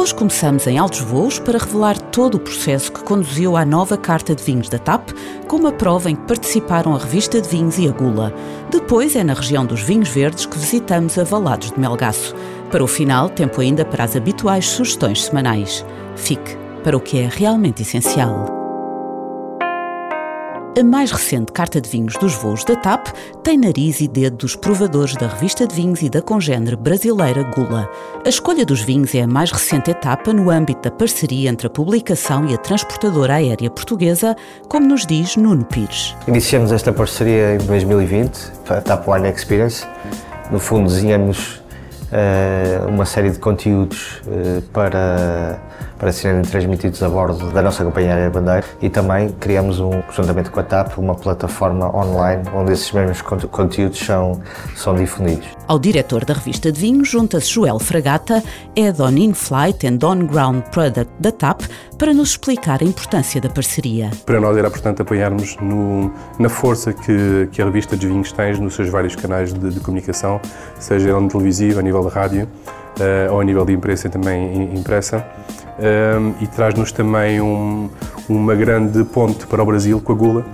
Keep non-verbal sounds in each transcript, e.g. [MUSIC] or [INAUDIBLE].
Hoje começamos em altos voos para revelar todo o processo que conduziu à nova Carta de Vinhos da TAP, com uma prova em que participaram a Revista de Vinhos e a Gula. Depois é na região dos vinhos verdes que visitamos a Valados de Melgaço. Para o final, tempo ainda para as habituais sugestões semanais. Fique para o que é realmente essencial. A mais recente carta de vinhos dos voos da TAP tem nariz e dedo dos provadores da revista de vinhos e da congênere brasileira Gula. A escolha dos vinhos é a mais recente etapa no âmbito da parceria entre a publicação e a transportadora aérea portuguesa, como nos diz Nuno Pires. Iniciamos esta parceria em 2020, a TAP Wine Experience. No fundo, desenhamos uh, uma série de conteúdos uh, para para serem transmitidos a bordo da nossa companhia aérea Bandeira e também criamos, um, juntamente com a TAP, uma plataforma online onde esses mesmos conteúdos são, são difundidos. Ao diretor da revista de vinhos junta-se Joel Fragata, Head on In-Flight and On-Ground Product da TAP, para nos explicar a importância da parceria. Para nós era importante apoiarmos no, na força que, que a revista de vinhos tem nos seus vários canais de, de comunicação, seja no televisivo, a nível de rádio, uh, ou a nível de imprensa também impressa um, e traz-nos também um, uma grande ponte para o Brasil com a Gula.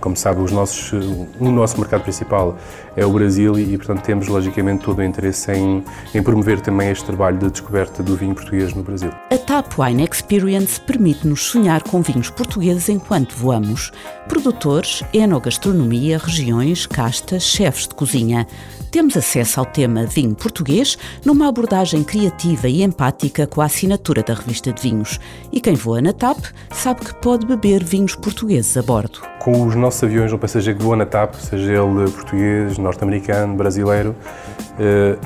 Como sabe, os nossos, o nosso mercado principal é o Brasil e, portanto, temos logicamente todo o interesse em, em promover também este trabalho de descoberta do vinho português no Brasil. A TAP Wine Experience permite-nos sonhar com vinhos portugueses enquanto voamos. Produtores, enogastronomia, regiões, castas, chefes de cozinha temos acesso ao tema Vinho Português numa abordagem criativa e empática com a assinatura da revista de vinhos. E quem voa na TAP sabe que pode beber vinhos portugueses a bordo. Com os nossos aviões, o passageiro que voa na TAP, seja ele português, norte-americano, brasileiro, eh,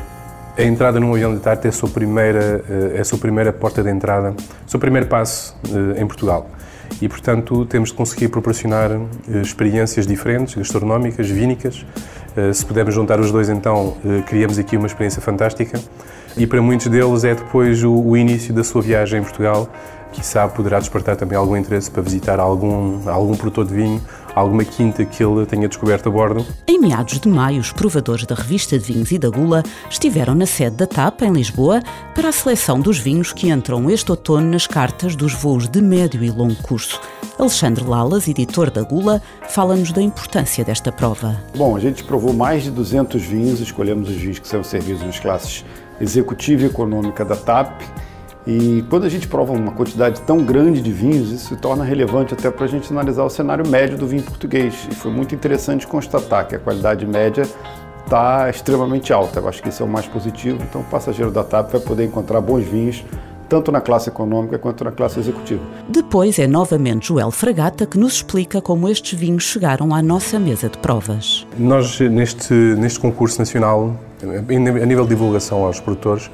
a entrada num avião da TAP é a sua primeira, eh, é a sua primeira porta de entrada, o seu primeiro passo eh, em Portugal e, portanto, temos de conseguir proporcionar experiências diferentes, gastronómicas, vínicas, se pudermos juntar os dois, então criamos aqui uma experiência fantástica. E para muitos deles é depois o início da sua viagem em Portugal, que sabe poderá despertar também algum interesse para visitar algum, algum produtor de vinho, alguma quinta que ele tenha descoberto a bordo. Em meados de maio, os provadores da revista de vinhos e da Gula estiveram na sede da TAP, em Lisboa, para a seleção dos vinhos que entram este outono nas cartas dos voos de médio e longo curso. Alexandre Lalas, editor da Gula, fala-nos da importância desta prova. Bom, a gente provou mais de 200 vinhos, escolhemos os vinhos que são servidos nas classes executiva e econômica da TAP. E quando a gente prova uma quantidade tão grande de vinhos, isso se torna relevante até para a gente analisar o cenário médio do vinho português. E foi muito interessante constatar que a qualidade média está extremamente alta. Eu acho que isso é o mais positivo. Então, o passageiro da TAP vai poder encontrar bons vinhos tanto na classe econômica quanto na classe executiva. Depois é novamente Joel Fragata que nos explica como estes vinhos chegaram à nossa mesa de provas. Nós, neste, neste concurso nacional, a nível de divulgação aos produtores,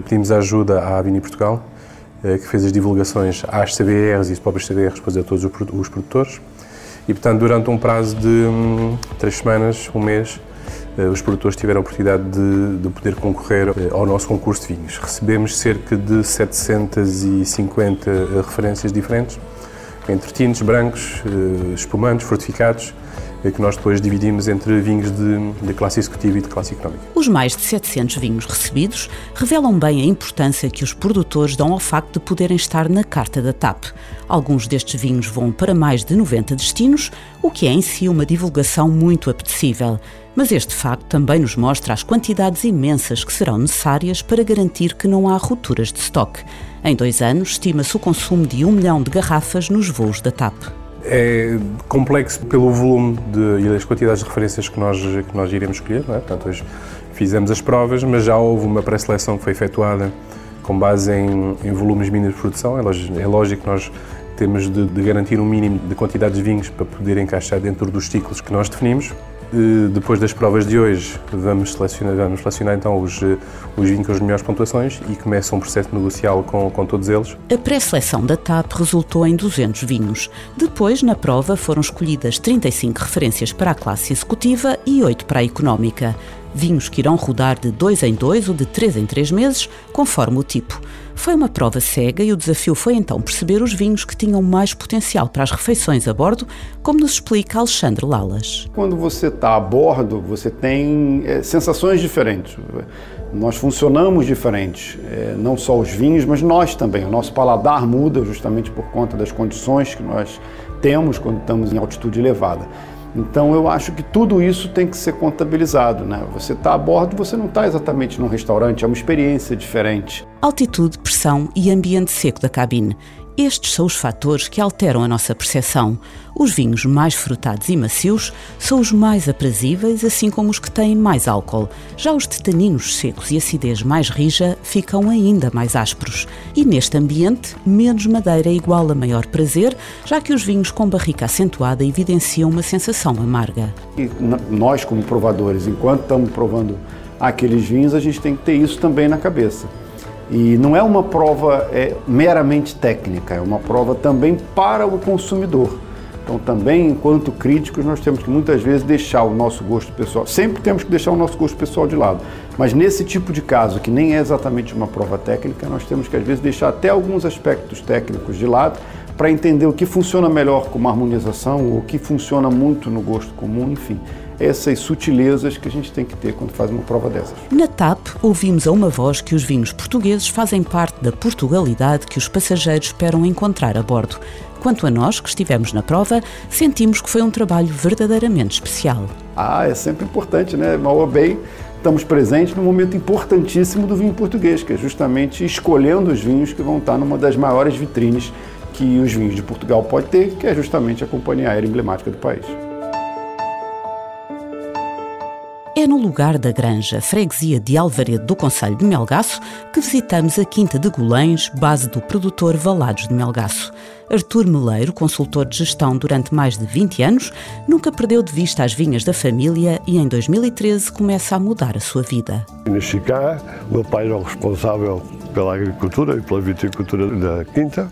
pedimos ajuda à Vini Portugal, eh, que fez as divulgações às CBRs e as próprias CBRs depois a todos os produtores. E, portanto, durante um prazo de hum, três semanas, um mês, eh, os produtores tiveram a oportunidade de, de, poder concorrer eh, ao nosso concurso de vinhos. Recebemos cerca de 750 eh, referências diferentes, entre tintos, brancos, espumantes, fortificados, que nós depois dividimos entre vinhos de, de, classe executiva e de classe económica. Os mais de 700 vinhos recebidos revelam bem a importância que os produtores dão ao facto de poderem estar na carta da TAP. Alguns destes vinhos vão para mais de 90 destinos, o que é em si uma divulgação muito apetecível. Mas este facto também nos mostra as quantidades imensas que serão necessárias para garantir que não há rupturas de estoque. Em dois anos, estima-se o consumo de um milhão de garrafas nos voos da TAP. É complexo pelo volume de, e as quantidades de referências que nós, que nós iremos escolher. É? Portanto, hoje fizemos as provas, mas já houve uma pré-seleção que foi efetuada com base em, em volumes mínimos de produção. É lógico, é lógico que nós temos de, de, garantir um mínimo de quantidade de vinhos para poder encaixar dentro dos ciclos que nós definimos. Depois das provas de hoje, vamos selecionar, vamos selecionar então os, os vinhos com as melhores pontuações e começa um processo negocial com, com todos eles. A pré-seleção da TAP resultou em 200 vinhos. Depois, na prova, foram escolhidas 35 referências para a classe executiva e 8 para a económica. Vinhos que irão rodar de dois em dois ou de três em três meses, conforme o tipo. Foi uma prova cega e o desafio foi então perceber os vinhos que tinham mais potencial para as refeições a bordo, como nos explica Alexandre Lalas. Quando você está a bordo, você tem é, sensações diferentes. Nós funcionamos diferentes, é, não só os vinhos, mas nós também. O nosso paladar muda justamente por conta das condições que nós temos quando estamos em altitude elevada. Então eu acho que tudo isso tem que ser contabilizado. Né? Você está a bordo, você não está exatamente num restaurante, é uma experiência diferente. Altitude, pressão e ambiente seco da cabine. Estes são os fatores que alteram a nossa percepção. Os vinhos mais frutados e macios são os mais aprazíveis, assim como os que têm mais álcool. Já os de taninos secos e acidez mais rija ficam ainda mais ásperos. E neste ambiente, menos madeira é igual a maior prazer, já que os vinhos com barrica acentuada evidenciam uma sensação amarga. E nós, como provadores, enquanto estamos provando aqueles vinhos, a gente tem que ter isso também na cabeça. E não é uma prova é, meramente técnica, é uma prova também para o consumidor. Então, também, enquanto críticos, nós temos que muitas vezes deixar o nosso gosto pessoal. Sempre temos que deixar o nosso gosto pessoal de lado. Mas nesse tipo de caso, que nem é exatamente uma prova técnica, nós temos que, às vezes, deixar até alguns aspectos técnicos de lado para entender o que funciona melhor com uma harmonização, o que funciona muito no gosto comum, enfim essas sutilezas que a gente tem que ter quando faz uma prova dessas. Na TAP, ouvimos a uma voz que os vinhos portugueses fazem parte da Portugalidade que os passageiros esperam encontrar a bordo. Quanto a nós, que estivemos na prova, sentimos que foi um trabalho verdadeiramente especial. Ah, é sempre importante, né? Mal bem, estamos presentes num momento importantíssimo do vinho português, que é justamente escolhendo os vinhos que vão estar numa das maiores vitrines que os vinhos de Portugal pode ter, que é justamente a companhia aérea emblemática do país. No lugar da Granja, freguesia de Alvaredo do Conselho de Melgaço, que visitamos a Quinta de Golães, base do produtor Valados de Melgaço. Artur Meleiro, consultor de gestão durante mais de 20 anos, nunca perdeu de vista as vinhas da família e em 2013 começa a mudar a sua vida. Nasci cá, meu pai era o responsável pela agricultura e pela viticultura da Quinta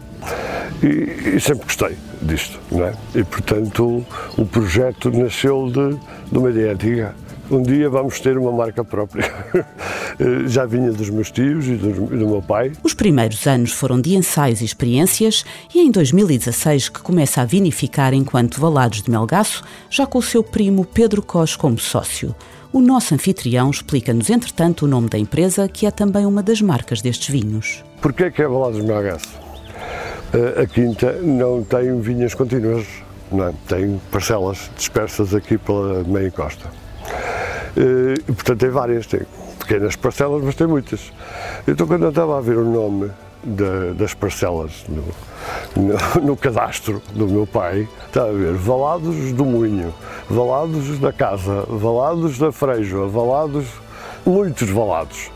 e, e sempre gostei disto, não é? E portanto o projeto nasceu de, de uma ideia antiga um dia vamos ter uma marca própria. [LAUGHS] Já vinha dos meus tios e do, do, meu pai. Os primeiros anos foram de ensaios e experiências e em 2016 que começa a vinificar enquanto Valados de Melgaço, já com o seu primo Pedro Cos como sócio. O nosso anfitrião explica-nos, entretanto, o nome da empresa, que é também uma das marcas destes vinhos. Porquê que é Valados de Melgaço? Eh, a Quinta não tem vinhas contínuas, não é? tem parcelas dispersas aqui pela meia costa. Eh, e, portanto, tem várias, tem pequenas parcelas, mas tem muitas. Então, quando eu estava a ver o nome da, das parcelas no, no, no, cadastro do meu pai, estava a ver Valados do Moinho, Valados da Casa, Valados da Frejoa, Valados, muitos Valados.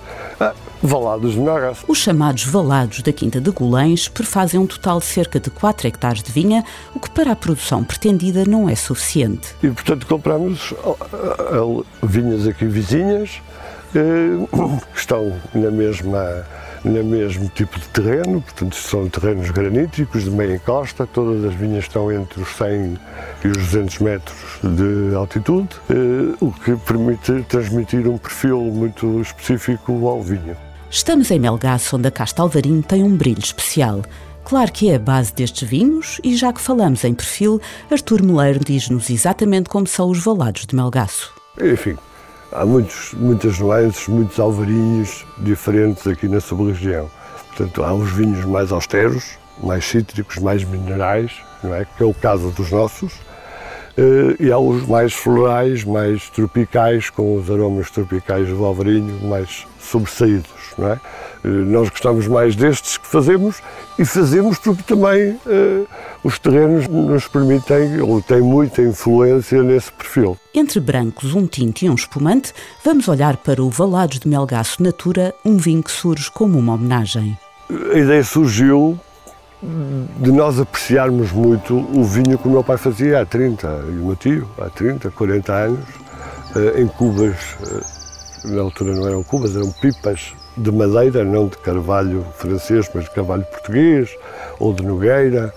Valados de. Os chamados valados da Quinta de Golães prefazem um total de cerca de 4 hectares de vinha, o que para a produção pretendida não é suficiente. E, portanto, compramos vinhas aqui vizinhas, eh, que estão na mesma no mesmo tipo de terreno, portanto são terrenos graníticos de meia costa, todas as vinhas estão entre os 100 e os 200 metros de altitude, eh, o que permite transmitir um perfil muito específico ao vinho. Estamos em Melgaço, onde a casta alvarinho tem um brilho especial. Claro que é a base destes vinhos e já que falamos em perfil, Artur Meleiro diz-nos exatamente como são os valados de Melgaço. Enfim, Há muitos, muitas nuances, muitos alvarinhos diferentes aqui na sub-região. Portanto, há os vinhos mais austeros, mais cítricos, mais minerais, não é? que é o caso dos nossos, e há os mais florais, mais tropicais, com os aromas tropicais do alvarinho mais sobressaídos. Não é? Eh, nós gostamos mais destes que fazemos e fazemos porque também uh, os terrenos nos permitem, ou têm muita influência nesse perfil. Entre brancos, um tinto e um espumante, vamos olhar para o Valados de Melgaço Natura, um vinho que surge como uma homenagem. A ideia surgiu de nós apreciarmos muito o vinho que o meu pai fazia há 30, e o meu tio, há 30, 40 anos, em cubas, na altura não eram cubas, eram pipas de madeira, não de carvalho francês, mas de carvalho português, ou de nogueira,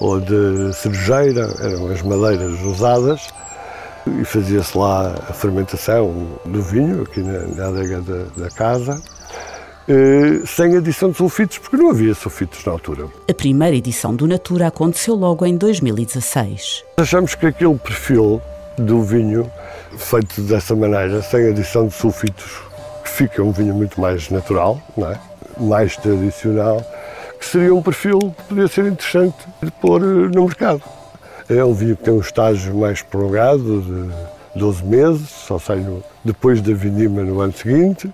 ou de cerejeira, eram as madeiras usadas, e fazia-se lá a fermentação do vinho, aqui na, na adega da, da casa, eh, sem adição de sulfitos, porque não havia sulfitos na altura. A primeira edição do Natura aconteceu logo em 2016. Achamos que aquele perfil do vinho, feito dessa maneira, sem adição de sulfitos, fica um vinho muito mais natural, é? mais tradicional, que seria um perfil que poderia ser interessante de pôr eh, no mercado. É um vinho que tem um estágio mais prolongado, de 12 meses, só sai no, depois da vindima no ano seguinte,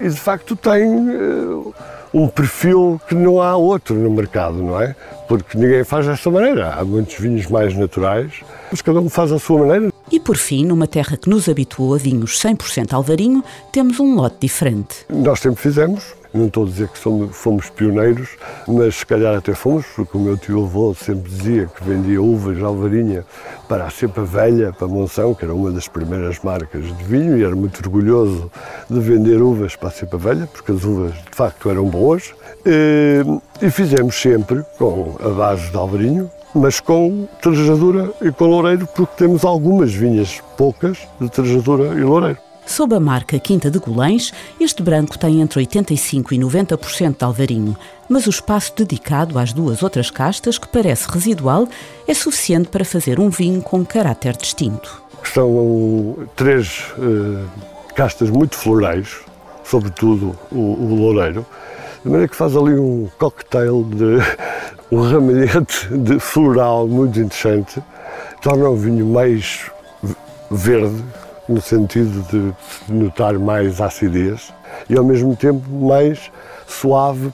e de facto tem uh, um perfil que não há outro no mercado, não é? Porque ninguém faz dessa maneira. Há muitos vinhos mais naturais, mas cada um faz a sua maneira. E por fim, numa terra que nos habituou a vinhos 100% alvarinho, temos um lote diferente. Nós sempre fizemos, não estou a dizer que somos, fomos pioneiros, mas se calhar até fomos, porque o meu tio avô sempre dizia que vendia uvas alvarinha para a cepa velha, para Monção, que era uma das primeiras marcas de vinho, e era muito orgulhoso de vender uvas para a cepa velha, porque as uvas de facto eram boas. E, e fizemos sempre com a base de alvarinho, mas com trejadura e com loureiro, porque temos algumas vinhas poucas de trejadura e loureiro. Sob a marca Quinta de Golães, este branco tem entre 85% e 90% de alvarinho, mas o espaço dedicado às duas outras castas, que parece residual, é suficiente para fazer um vinho com caráter distinto. São três uh, castas muito florais, sobretudo o, o loureiro, de maneira que faz ali um cocktail de [LAUGHS] um ramalhete de floral muito interessante, torna o vinho mais verde, no sentido de notar mais acidez, e ao mesmo tempo mais suave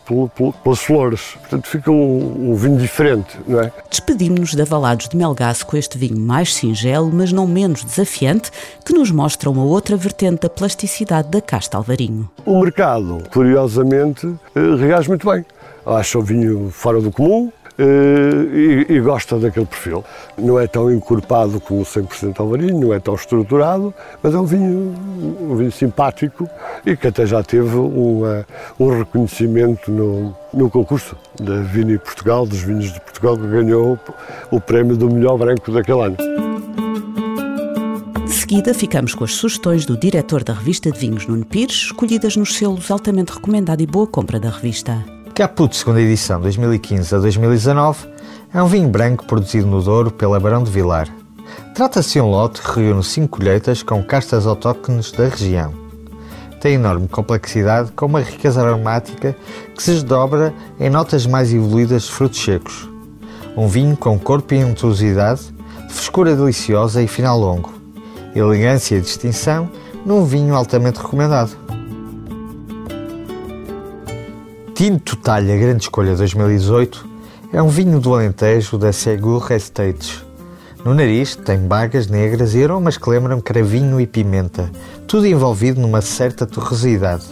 pelas flores. Portanto, fica um, um, vinho diferente, não é? Despedimos-nos de Avalados de Melgaço com este vinho mais singelo, mas não menos desafiante, que nos mostra uma outra vertente da plasticidade da casta Alvarinho. O mercado, curiosamente, eh, reage muito bem. Acha o vinho fora do comum, e, e, gosta daquele perfil. Não é tão encorpado como o 100% alvarinho, não é tão estruturado, mas é um vinho, um vinho simpático e que até já teve uma, um reconhecimento no, no concurso da Vini Portugal, dos vinhos de Portugal, que ganhou o prémio do melhor branco daquele ano. De seguida, ficamos com as sugestões do diretor da revista de vinhos, Nuno Pires, escolhidas nos selos altamente recomendado e boa compra da revista. Caput, segunda edição, 2015 a 2019, é um vinho branco produzido no Douro pela Barão de Vilar. Trata-se de um lote que reúne cinco colheitas com castas autóctones da região. Tem enorme complexidade com uma riqueza aromática que se desdobra em notas mais evoluídas de frutos secos. Um vinho com corpo e untuosidade, de frescura deliciosa e final longo. Elegância e distinção num vinho altamente recomendado. Tinto Talha Grande Escolha 2018 é um vinho do Alentejo da Segur Estates. No nariz tem bagas negras e aromas que lembram cravinho e pimenta, tudo envolvido numa certa torresidade.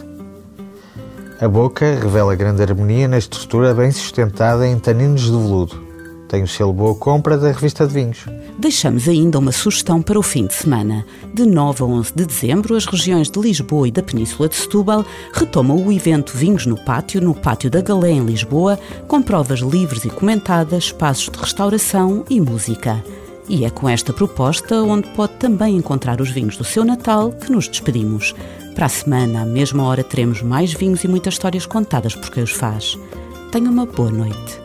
A boca revela grande harmonia na estrutura bem sustentada em taninos de veludo. Tem o selo Boa Compra da revista de vinhos. Deixamos ainda uma sugestão para o fim de semana. De 9 a 11 de dezembro, as regiões de Lisboa e da Península de Setúbal retomam o evento Vinhos no Pátio, no Pátio da Galé, em Lisboa, com provas livres e comentadas, espaços de restauração e música. E é com esta proposta, onde pode também encontrar os vinhos do seu Natal, que nos despedimos. Para a semana, à mesma hora, teremos mais vinhos e muitas histórias contadas por quem os faz. Tenha uma boa noite.